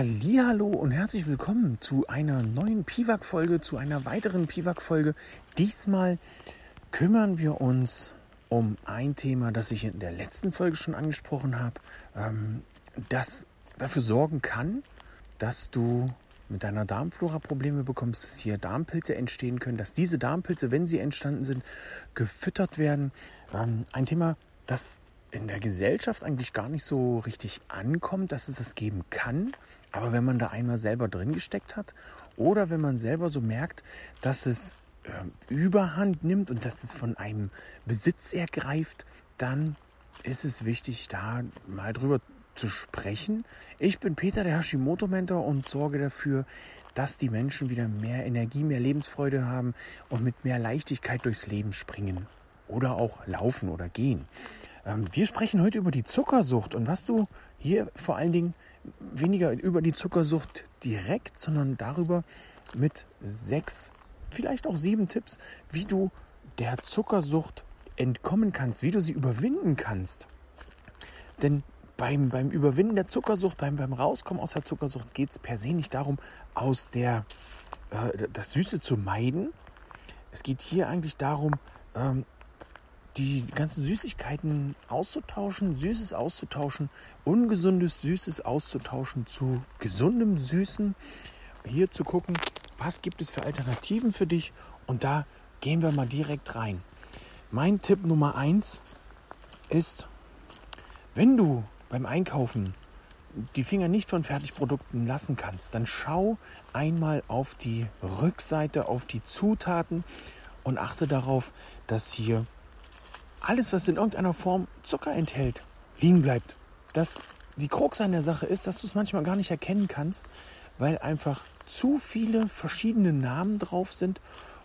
Hallo und herzlich willkommen zu einer neuen Piwak-Folge, zu einer weiteren Piwak-Folge. Diesmal kümmern wir uns um ein Thema, das ich in der letzten Folge schon angesprochen habe, ähm, das dafür sorgen kann, dass du mit deiner Darmflora Probleme bekommst, dass hier Darmpilze entstehen können, dass diese Darmpilze, wenn sie entstanden sind, gefüttert werden. Ähm, ein Thema, das in der Gesellschaft eigentlich gar nicht so richtig ankommt, dass es es geben kann. Aber wenn man da einmal selber drin gesteckt hat oder wenn man selber so merkt, dass es äh, Überhand nimmt und dass es von einem Besitz ergreift, dann ist es wichtig, da mal drüber zu sprechen. Ich bin Peter, der Hashimoto-Mentor und sorge dafür, dass die Menschen wieder mehr Energie, mehr Lebensfreude haben und mit mehr Leichtigkeit durchs Leben springen oder auch laufen oder gehen. Ähm, wir sprechen heute über die Zuckersucht und was du hier vor allen Dingen weniger über die Zuckersucht direkt, sondern darüber mit sechs, vielleicht auch sieben Tipps, wie du der Zuckersucht entkommen kannst, wie du sie überwinden kannst. Denn beim, beim Überwinden der Zuckersucht, beim, beim Rauskommen aus der Zuckersucht geht es per se nicht darum, aus der, äh, das Süße zu meiden. Es geht hier eigentlich darum, ähm, die ganzen Süßigkeiten auszutauschen, Süßes auszutauschen, ungesundes Süßes auszutauschen zu gesundem Süßen. Hier zu gucken, was gibt es für Alternativen für dich und da gehen wir mal direkt rein. Mein Tipp Nummer eins ist, wenn du beim Einkaufen die Finger nicht von Fertigprodukten lassen kannst, dann schau einmal auf die Rückseite, auf die Zutaten und achte darauf, dass hier alles, was in irgendeiner Form Zucker enthält, liegen bleibt. Das, die Krux an der Sache ist, dass du es manchmal gar nicht erkennen kannst, weil einfach zu viele verschiedene Namen drauf sind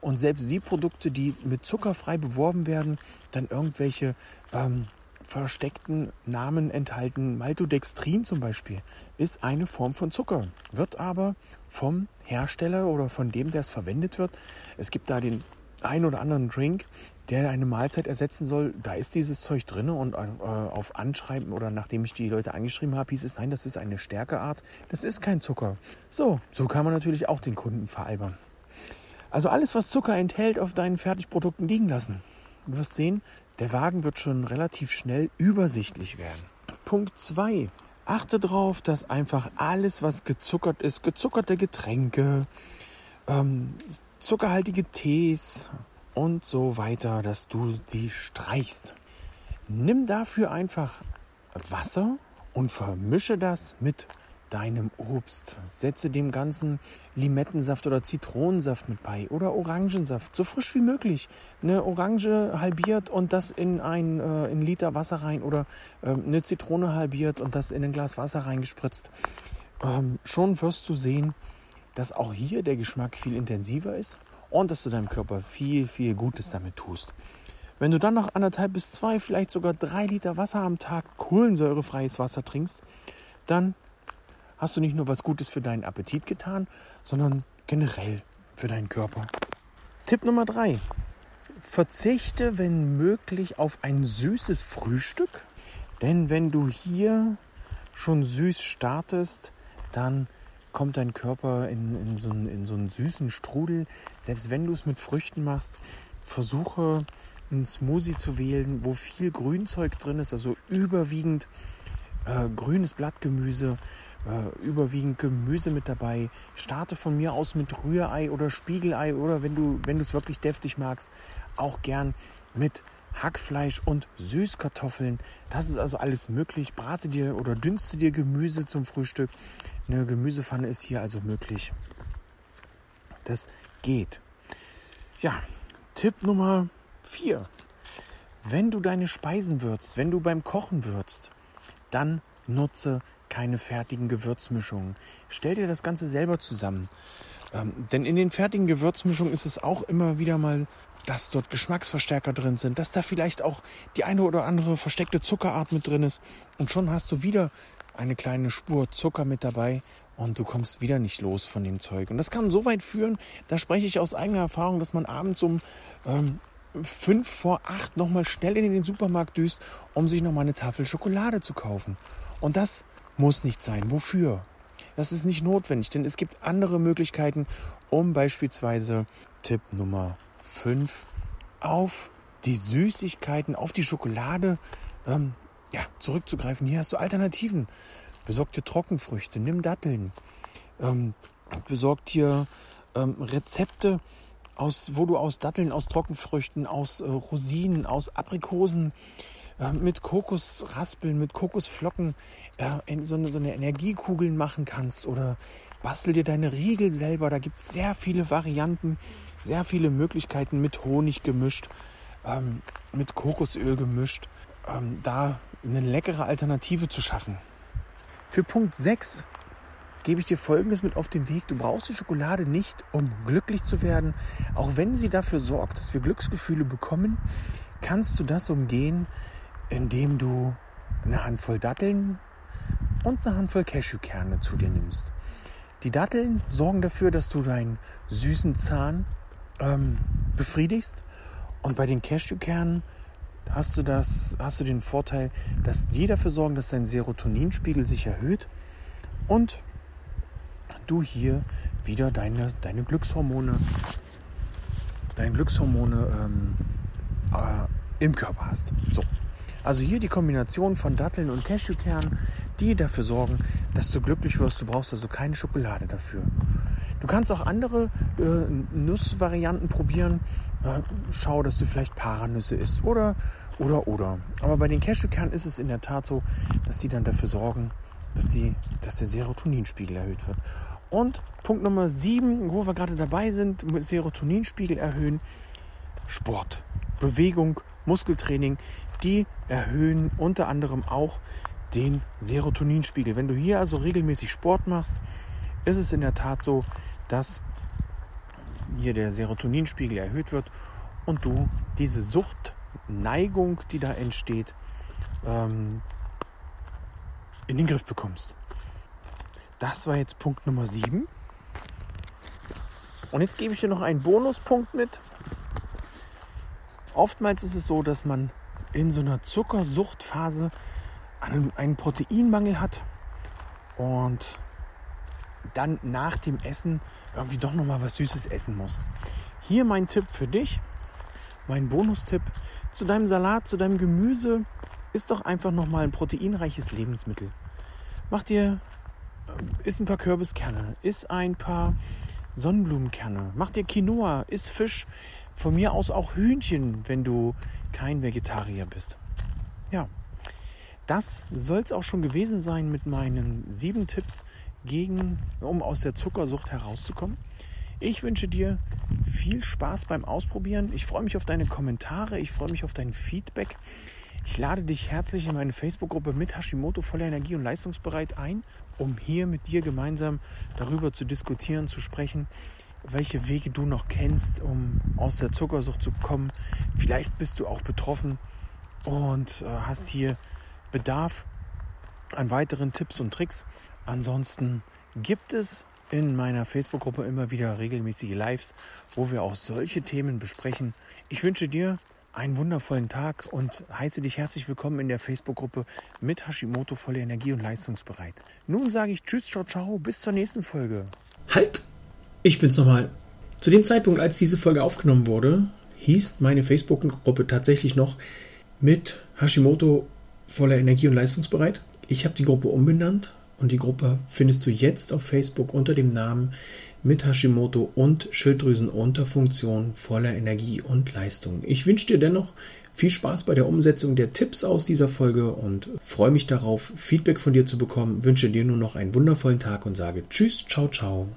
und selbst die Produkte, die mit zuckerfrei beworben werden, dann irgendwelche ähm, versteckten Namen enthalten. Maltodextrin zum Beispiel ist eine Form von Zucker, wird aber vom Hersteller oder von dem, der es verwendet wird. Es gibt da den einen oder anderen Drink, der eine Mahlzeit ersetzen soll, da ist dieses Zeug drin und äh, auf Anschreiben oder nachdem ich die Leute angeschrieben habe, hieß es, nein, das ist eine Stärkeart, das ist kein Zucker. So, so kann man natürlich auch den Kunden veralbern. Also alles, was Zucker enthält, auf deinen Fertigprodukten liegen lassen. Du wirst sehen, der Wagen wird schon relativ schnell übersichtlich werden. Punkt 2. Achte darauf, dass einfach alles, was gezuckert ist, gezuckerte Getränke, ähm, zuckerhaltige Tees und so weiter, dass du sie streichst. Nimm dafür einfach Wasser und vermische das mit deinem Obst. Setze dem Ganzen Limettensaft oder Zitronensaft mit bei oder Orangensaft, so frisch wie möglich. Eine Orange halbiert und das in ein äh, in Liter Wasser rein oder äh, eine Zitrone halbiert und das in ein Glas Wasser reingespritzt. Ähm, schon wirst du sehen, dass auch hier der Geschmack viel intensiver ist und dass du deinem Körper viel, viel Gutes damit tust. Wenn du dann noch anderthalb bis zwei, vielleicht sogar drei Liter Wasser am Tag kohlensäurefreies Wasser trinkst, dann hast du nicht nur was Gutes für deinen Appetit getan, sondern generell für deinen Körper. Tipp Nummer drei. Verzichte, wenn möglich, auf ein süßes Frühstück. Denn wenn du hier schon süß startest, dann kommt dein Körper in, in, so einen, in so einen süßen Strudel. Selbst wenn du es mit Früchten machst, versuche einen Smoothie zu wählen, wo viel Grünzeug drin ist, also überwiegend äh, grünes Blattgemüse, äh, überwiegend Gemüse mit dabei. Starte von mir aus mit Rührei oder Spiegelei oder wenn du wenn du es wirklich deftig magst, auch gern mit Hackfleisch und Süßkartoffeln. Das ist also alles möglich. Brate dir oder dünste dir Gemüse zum Frühstück. Eine Gemüsepfanne ist hier also möglich. Das geht. Ja, Tipp Nummer 4. wenn du deine Speisen würzt, wenn du beim Kochen würzt, dann nutze keine fertigen Gewürzmischungen. Stell dir das Ganze selber zusammen. Ähm, denn in den fertigen Gewürzmischungen ist es auch immer wieder mal, dass dort Geschmacksverstärker drin sind, dass da vielleicht auch die eine oder andere versteckte Zuckerart mit drin ist. Und schon hast du wieder eine kleine Spur Zucker mit dabei und du kommst wieder nicht los von dem Zeug. Und das kann so weit führen, da spreche ich aus eigener Erfahrung, dass man abends um ähm, fünf vor acht nochmal schnell in den Supermarkt düst, um sich nochmal eine Tafel Schokolade zu kaufen. Und das muss nicht sein. Wofür? Das ist nicht notwendig, denn es gibt andere Möglichkeiten, um beispielsweise Tipp Nummer 5 auf die Süßigkeiten, auf die Schokolade ähm, ja, zurückzugreifen. Hier hast du Alternativen. Besorg dir Trockenfrüchte, nimm Datteln. Ähm, besorg dir ähm, Rezepte, aus, wo du aus Datteln, aus Trockenfrüchten, aus äh, Rosinen, aus Aprikosen, äh, mit Kokosraspeln, mit Kokosflocken äh, so, eine, so eine Energiekugeln machen kannst oder bastel dir deine Riegel selber. Da gibt es sehr viele Varianten, sehr viele Möglichkeiten mit Honig gemischt, ähm, mit Kokosöl gemischt, ähm, da eine leckere Alternative zu schaffen. Für Punkt 6 gebe ich dir Folgendes mit auf den Weg. Du brauchst die Schokolade nicht, um glücklich zu werden. Auch wenn sie dafür sorgt, dass wir Glücksgefühle bekommen, kannst du das umgehen, indem du eine Handvoll Datteln und eine Handvoll Cashewkerne zu dir nimmst. Die Datteln sorgen dafür, dass du deinen süßen Zahn ähm, befriedigst. Und bei den Cashewkernen hast du, das, hast du den Vorteil, dass die dafür sorgen, dass dein Serotoninspiegel sich erhöht und du hier wieder deine, deine Glückshormone, deine Glückshormone ähm, äh, im Körper hast. So. Also hier die Kombination von Datteln und Cashewkernen, die dafür sorgen, dass du glücklich wirst. Du brauchst also keine Schokolade dafür. Du kannst auch andere äh, Nussvarianten probieren. Äh, schau, dass du vielleicht Paranüsse isst oder, oder, oder. Aber bei den Cashewkernen ist es in der Tat so, dass sie dann dafür sorgen, dass, sie, dass der Serotoninspiegel erhöht wird. Und Punkt Nummer 7, wo wir gerade dabei sind, Serotoninspiegel erhöhen, Sport, Bewegung, Muskeltraining, die erhöhen unter anderem auch den Serotoninspiegel. Wenn du hier also regelmäßig Sport machst, ist es in der Tat so, dass hier der Serotoninspiegel erhöht wird und du diese Suchtneigung, die da entsteht, ähm, in den Griff bekommst. Das war jetzt Punkt Nummer 7. Und jetzt gebe ich dir noch einen Bonuspunkt mit. Oftmals ist es so, dass man in so einer Zuckersuchtphase einen, einen Proteinmangel hat und dann nach dem Essen irgendwie doch noch mal was Süßes essen muss. Hier mein Tipp für dich, mein Bonustipp zu deinem Salat, zu deinem Gemüse ist doch einfach noch mal ein proteinreiches Lebensmittel. Mach dir äh, isst ein paar Kürbiskerne, isst ein paar Sonnenblumenkerne, mach dir Quinoa, isst Fisch, von mir aus auch Hühnchen, wenn du kein Vegetarier bist. Ja, das soll es auch schon gewesen sein mit meinen sieben Tipps gegen, um aus der Zuckersucht herauszukommen. Ich wünsche dir viel Spaß beim Ausprobieren. Ich freue mich auf deine Kommentare. Ich freue mich auf dein Feedback. Ich lade dich herzlich in meine Facebook-Gruppe mit Hashimoto voller Energie und leistungsbereit ein, um hier mit dir gemeinsam darüber zu diskutieren, zu sprechen, welche Wege du noch kennst, um aus der Zuckersucht zu kommen. Vielleicht bist du auch betroffen und äh, hast hier Bedarf an weiteren Tipps und Tricks. Ansonsten gibt es in meiner Facebook-Gruppe immer wieder regelmäßige Lives, wo wir auch solche Themen besprechen. Ich wünsche dir einen wundervollen Tag und heiße dich herzlich willkommen in der Facebook-Gruppe mit Hashimoto volle Energie und leistungsbereit. Nun sage ich Tschüss, ciao, ciao, bis zur nächsten Folge. Halt! Ich bin's nochmal. Zu dem Zeitpunkt, als diese Folge aufgenommen wurde, hieß meine Facebook-Gruppe tatsächlich noch mit Hashimoto voller Energie und leistungsbereit. Ich habe die Gruppe umbenannt und die Gruppe findest du jetzt auf Facebook unter dem Namen mit Hashimoto und Schilddrüsenunterfunktion voller Energie und Leistung. Ich wünsche dir dennoch viel Spaß bei der Umsetzung der Tipps aus dieser Folge und freue mich darauf, Feedback von dir zu bekommen. Wünsche dir nur noch einen wundervollen Tag und sage Tschüss, ciao, ciao.